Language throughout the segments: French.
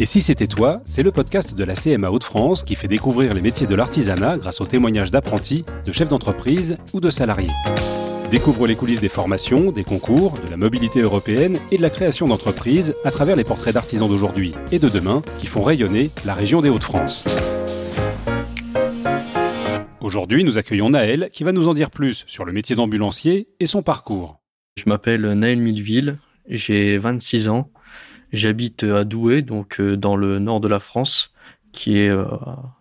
Et si c'était toi, c'est le podcast de la CMA Hauts-de-France qui fait découvrir les métiers de l'artisanat grâce aux témoignages d'apprentis, de chefs d'entreprise ou de salariés. Découvre les coulisses des formations, des concours, de la mobilité européenne et de la création d'entreprises à travers les portraits d'artisans d'aujourd'hui et de demain qui font rayonner la région des Hauts-de-France. Aujourd'hui, nous accueillons Naël qui va nous en dire plus sur le métier d'ambulancier et son parcours. Je m'appelle Naël Milleville, j'ai 26 ans J'habite à Douai, donc euh, dans le nord de la France, qui est euh,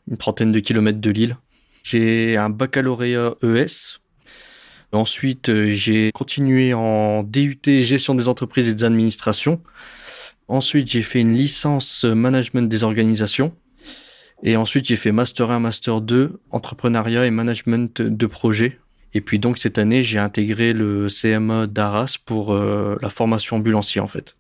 une trentaine de kilomètres de Lille. J'ai un baccalauréat ES. Ensuite, euh, j'ai continué en DUT gestion des entreprises et des administrations. Ensuite, j'ai fait une licence management des organisations. Et ensuite, j'ai fait Master 1, Master 2, entrepreneuriat et management de projet. Et puis donc, cette année, j'ai intégré le CMA d'Arras pour la formation ambulancier, en fait.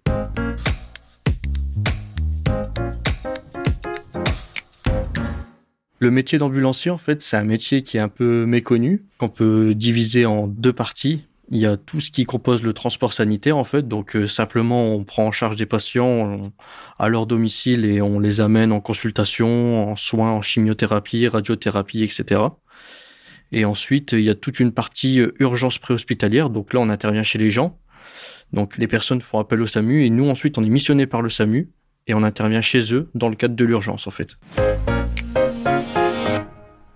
Le métier d'ambulancier, en fait, c'est un métier qui est un peu méconnu, qu'on peut diviser en deux parties. Il y a tout ce qui compose le transport sanitaire, en fait. Donc, euh, simplement, on prend en charge des patients à leur domicile et on les amène en consultation, en soins, en chimiothérapie, radiothérapie, etc. Et ensuite, il y a toute une partie euh, urgence préhospitalière. Donc là, on intervient chez les gens. Donc, les personnes font appel au SAMU et nous, ensuite, on est missionné par le SAMU et on intervient chez eux dans le cadre de l'urgence, en fait.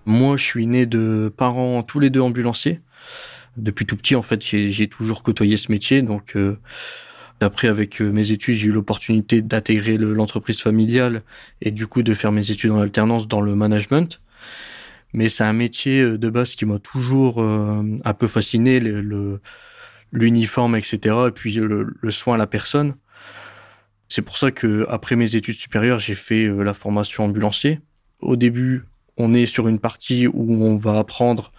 Moi, je suis né de parents tous les deux ambulanciers. Depuis tout petit, en fait, j'ai toujours côtoyé ce métier. Donc, euh, après, avec euh, mes études, j'ai eu l'opportunité d'intégrer l'entreprise familiale et du coup de faire mes études en alternance dans le management. Mais c'est un métier euh, de base qui m'a toujours un peu fasciné, l'uniforme, etc. Et puis le, le, soin à la personne. C'est pour ça que après mes études supérieures, j'ai fait la formation ambulancier. Au début, on est sur une partie où on va apprendre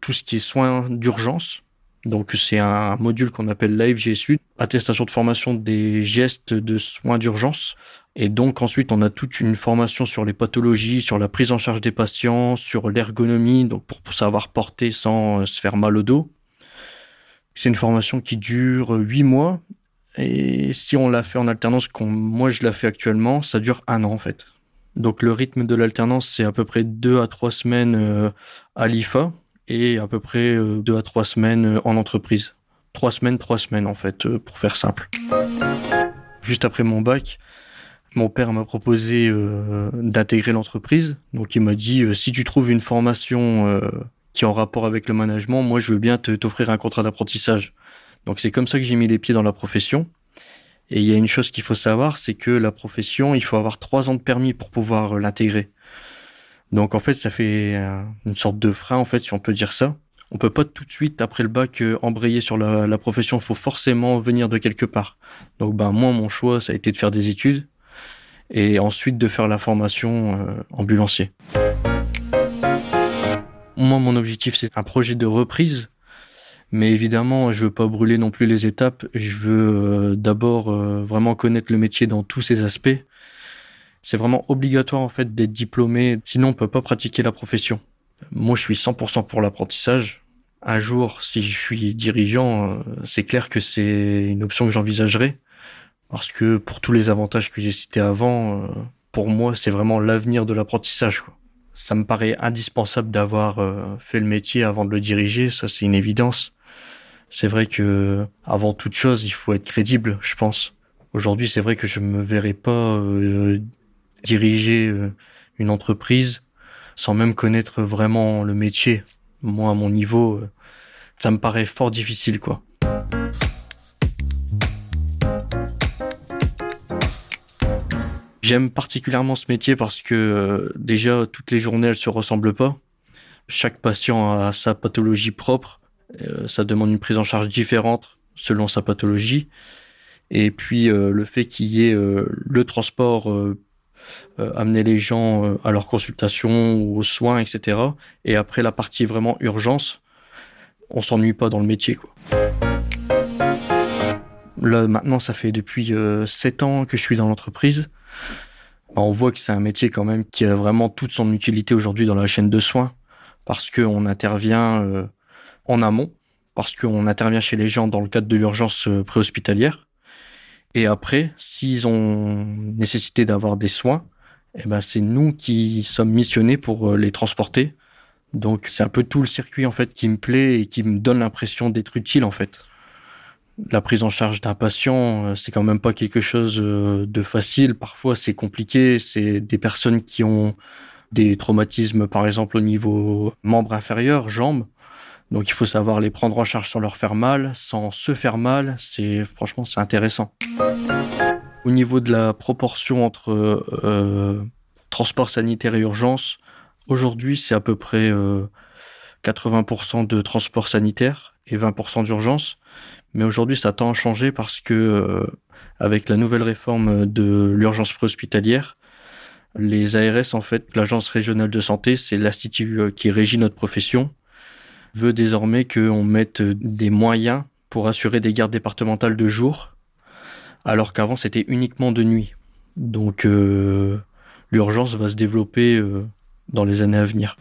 tout ce qui est soins d'urgence. Donc c'est un module qu'on appelle Live GSU, attestation de formation des gestes de soins d'urgence. Et donc ensuite on a toute une formation sur les pathologies, sur la prise en charge des patients, sur l'ergonomie, donc pour, savoir porter sans euh, se faire mal au dos. C'est une formation qui dure huit mois. Et si on l'a fait en alternance, comme moi je la fais actuellement, ça dure un an en fait. Donc le rythme de l'alternance, c'est à peu près deux à trois semaines euh, à l'IFA et à peu près euh, deux à trois semaines euh, en entreprise. Trois semaines, trois semaines en fait, pour faire simple. Juste après mon bac, mon père m'a proposé d'intégrer l'entreprise. Donc il m'a dit si tu trouves une formation qui est en rapport avec le management, moi je veux bien t'offrir un contrat d'apprentissage. Donc c'est comme ça que j'ai mis les pieds dans la profession. Et il y a une chose qu'il faut savoir, c'est que la profession, il faut avoir trois ans de permis pour pouvoir euh, l'intégrer. Donc en fait, ça fait euh, une sorte de frein, en fait, si on peut dire ça. On peut pas tout de suite, après le bac, euh, embrayer sur la, profession. Il faut forcément venir de quelque part. Donc ben moi, mon choix, ça a été de faire des études et ensuite de faire la formation ambulancier. Moi, mon objectif, c'est un projet de reprise mais évidemment, je veux pas brûler non plus les étapes. Je veux euh, d'abord euh, vraiment connaître le métier dans tous ses aspects. C'est vraiment obligatoire en fait d'être diplômé, sinon on peut pas pratiquer la profession. Moi, je suis 100% pour l'apprentissage. Un jour, si je suis dirigeant, euh, c'est clair que c'est une option que j'envisagerai parce que pour tous les avantages que j'ai cités avant, pour moi, c'est vraiment l'avenir de l'apprentissage. Ça me paraît indispensable d'avoir fait le métier avant de le diriger, ça c'est une évidence c'est vrai que avant toute chose, il faut être crédible, je pense. Aujourd'hui, c'est vrai que je me verrais pas euh, diriger euh, une entreprise sans même connaître vraiment le métier. Moi, à mon niveau, euh, ça me paraît fort difficile, quoi. J'aime particulièrement ce métier parce que déjà toutes les journées elles se ressemblent pas. Chaque patient a sa pathologie propre euh, ça demande une prise en charge différente selon sa pathologie. Et puis euh, le fait qu'il y ait euh, le transport, amener les gens à leur consultation ou aux soins, etc. Et après la partie vraiment urgence, on s'ennuie pas dans le métier. Quoi. Là maintenant, ça fait depuis 7 ans que je suis dans l'entreprise. On voit que c'est un métier quand même qui a vraiment toute son utilité aujourd'hui dans la chaîne de soins parce qu'on intervient en amont, parce qu'on intervient chez les gens dans le cadre de l'urgence euh, préhospitalière. Et après, s'ils ont nécessité d'avoir des soins, eh ben c'est nous qui sommes missionnés pour euh, les transporter. Donc c'est un peu tout le circuit en fait qui me plaît et qui me donne l'impression d'être utile en fait. La prise en charge d'un patient, euh, c'est quand même pas quelque chose de facile. Parfois c'est compliqué. C'est des personnes qui ont des traumatismes par exemple au niveau membre inférieur, jambes. Donc il faut savoir les prendre en charge sans leur faire mal, sans se faire mal. C'est franchement c'est intéressant. Au niveau de la proportion entre euh, transport sanitaire et urgence, aujourd'hui c'est à peu près euh, 80% de transport sanitaire et 20% d'urgence. Mais aujourd'hui ça tend à changer parce que euh, avec la nouvelle réforme de l'urgence préhospitalière, les ARS en fait, l'agence régionale de santé, c'est l'institut euh, qui régit notre profession, veut désormais qu'on mette des moyens pour assurer des gardes départementales de jour alors qu'avant c'était uniquement de nuit. Donc euh, l'urgence va se développer euh, dans les années à venir.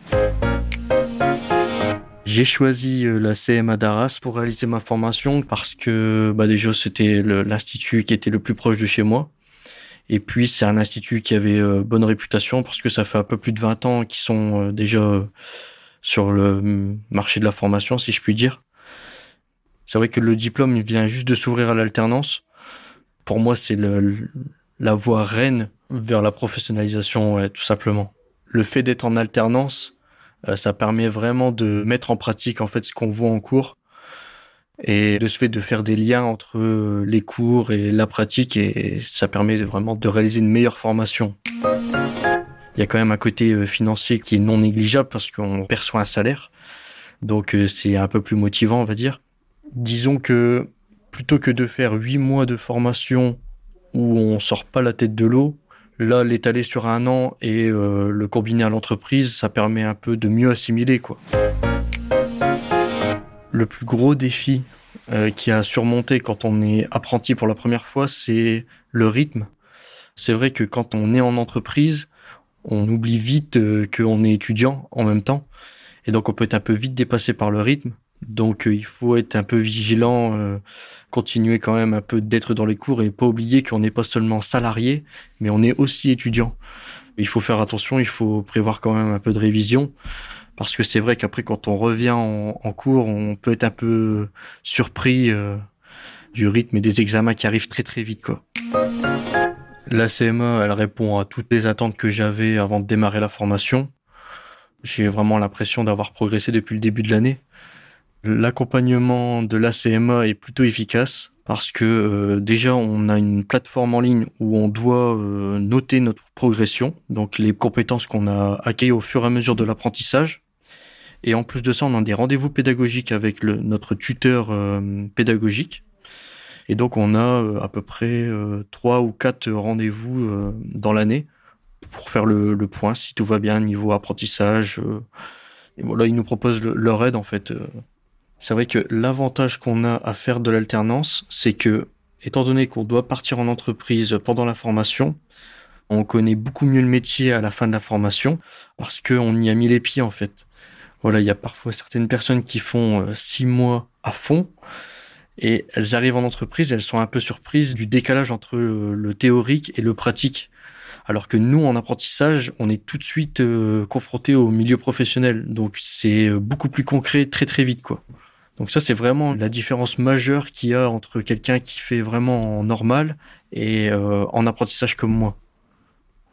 J'ai choisi euh, la CMA d'Arras pour réaliser ma formation parce que bah déjà c'était l'institut qui était le plus proche de chez moi. Et puis c'est un institut qui avait bonne réputation parce que ça fait un peu plus de 20 ans qu'ils sont déjà sur le marché de la formation, si je puis dire. C'est vrai que le diplôme il vient juste de s'ouvrir à l'alternance pour moi, c'est la voie reine vers la professionnalisation, tout simplement. Le fait d'être en alternance, euh, ça permet vraiment de mettre en pratique en fait ce qu'on voit en cours et de ce fait de faire des liens entre les cours et la pratique et ça permet vraiment de réaliser une meilleure formation. Il y a quand même un côté euh, financier qui est non négligeable parce qu'on perçoit un salaire. Donc c'est un peu plus motivant, on va dire. Disons que plutôt que de faire huit mois de formation où on sort pas la tête de l'eau, là l'étaler sur un an et euh, le combiner à l'entreprise, ça permet un peu de mieux assimiler quoi. Le plus gros défi euh, qui a surmonté quand on est apprenti pour la première fois, c'est le rythme. C'est vrai que quand on est en entreprise, on oublie vite euh, qu'on est étudiant en même temps. Et donc on peut être un peu vite dépassé par le rythme. Donc il faut être un peu vigilant continuer quand même un peu d'être dans les cours et pas oublier qu'on n'est pas seulement salarié, mais on est aussi étudiant. Il faut faire attention, il faut prévoir quand même un peu de révision, parce que c'est vrai qu'après quand on revient en, cours, on peut être un peu surpris euh, du rythme et des examens qui arrivent très très vite. Quoi. La CMA, elle répond à toutes les attentes que j'avais avant de démarrer la formation. J'ai vraiment l'impression d'avoir progressé depuis le début de l'année. L'accompagnement de l'ACMA est plutôt efficace parce que euh, déjà on a une plateforme en ligne où on doit euh, noter notre progression, donc les compétences qu'on a acquises au fur et à mesure de l'apprentissage. Et en plus de ça, on a des rendez-vous pédagogiques avec notre tuteur euh, pédagogique. Et donc on a à peu près trois ou quatre rendez-vous dans l'année pour faire le, point si tout va bien niveau apprentissage. et voilà, ils nous proposent leur aide en fait c'est vrai que l'avantage qu'on a à faire de l'alternance, c'est que, étant donné qu'on doit partir en entreprise pendant la formation, on connaît beaucoup mieux le métier à la fin de la formation parce qu'on y a mis les pieds en fait. Voilà, il y a parfois certaines personnes qui font euh, six mois à fond et elles arrivent en entreprise, elles sont un peu surprises du décalage entre euh, le théorique et le pratique. Alors que nous, en apprentissage, on est tout de suite euh, confronté au milieu professionnel. Donc c'est beaucoup plus concret très très vite quoi. Donc ça, c'est vraiment la différence majeure qu'il y a entre quelqu'un qui fait vraiment en normal et euh, en apprentissage comme moi.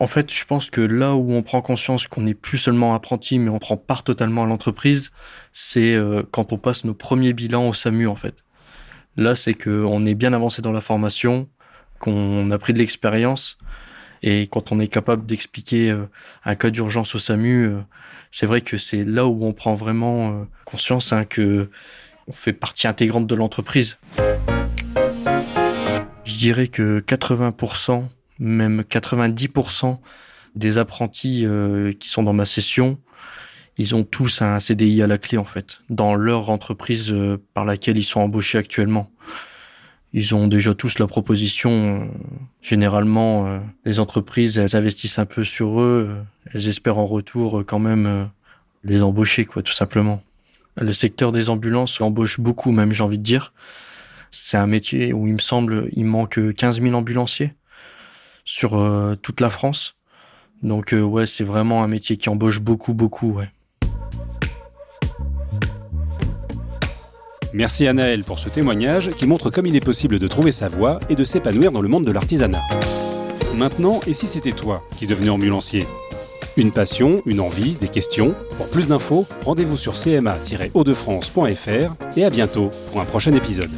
En fait, je pense que là où on prend conscience qu'on n'est plus seulement apprenti, mais on prend part totalement à l'entreprise, c'est euh, quand on passe nos premiers bilans au SAMU, en fait. Là, c'est qu'on est bien avancé dans la formation, qu'on a pris de l'expérience, et quand on est capable d'expliquer euh, un cas d'urgence au SAMU, c'est vrai que c'est là où on prend vraiment conscience hein, que on fait partie intégrante de l'entreprise. Je dirais que 80%, même 90% des apprentis euh, qui sont dans ma session, ils ont tous un CDI à la clé en fait, dans leur entreprise euh, par laquelle ils sont embauchés actuellement. Ils ont déjà tous la proposition. Euh, généralement, les entreprises, elles investissent un peu sur eux. Elles espèrent en retour quand même les embaucher, quoi, tout simplement. Le secteur des ambulances embauche beaucoup, même j'ai envie de dire. c'est un métier où il me semble il manque 15 000 ambulanciers sur toute la France. Donc ouais, c'est vraiment un métier qui embauche beaucoup, beaucoup, ouais. Merci à Naël pour ce témoignage qui montre comme il est possible de trouver sa voie et de s'épanouir dans le monde de l'artisanat. Maintenant, et si c'était toi qui devenais ambulancier? Une passion, une envie, des questions? Pour plus d'infos, rendez-vous sur cma-haut-de-france.fr et à bientôt pour un prochain épisode.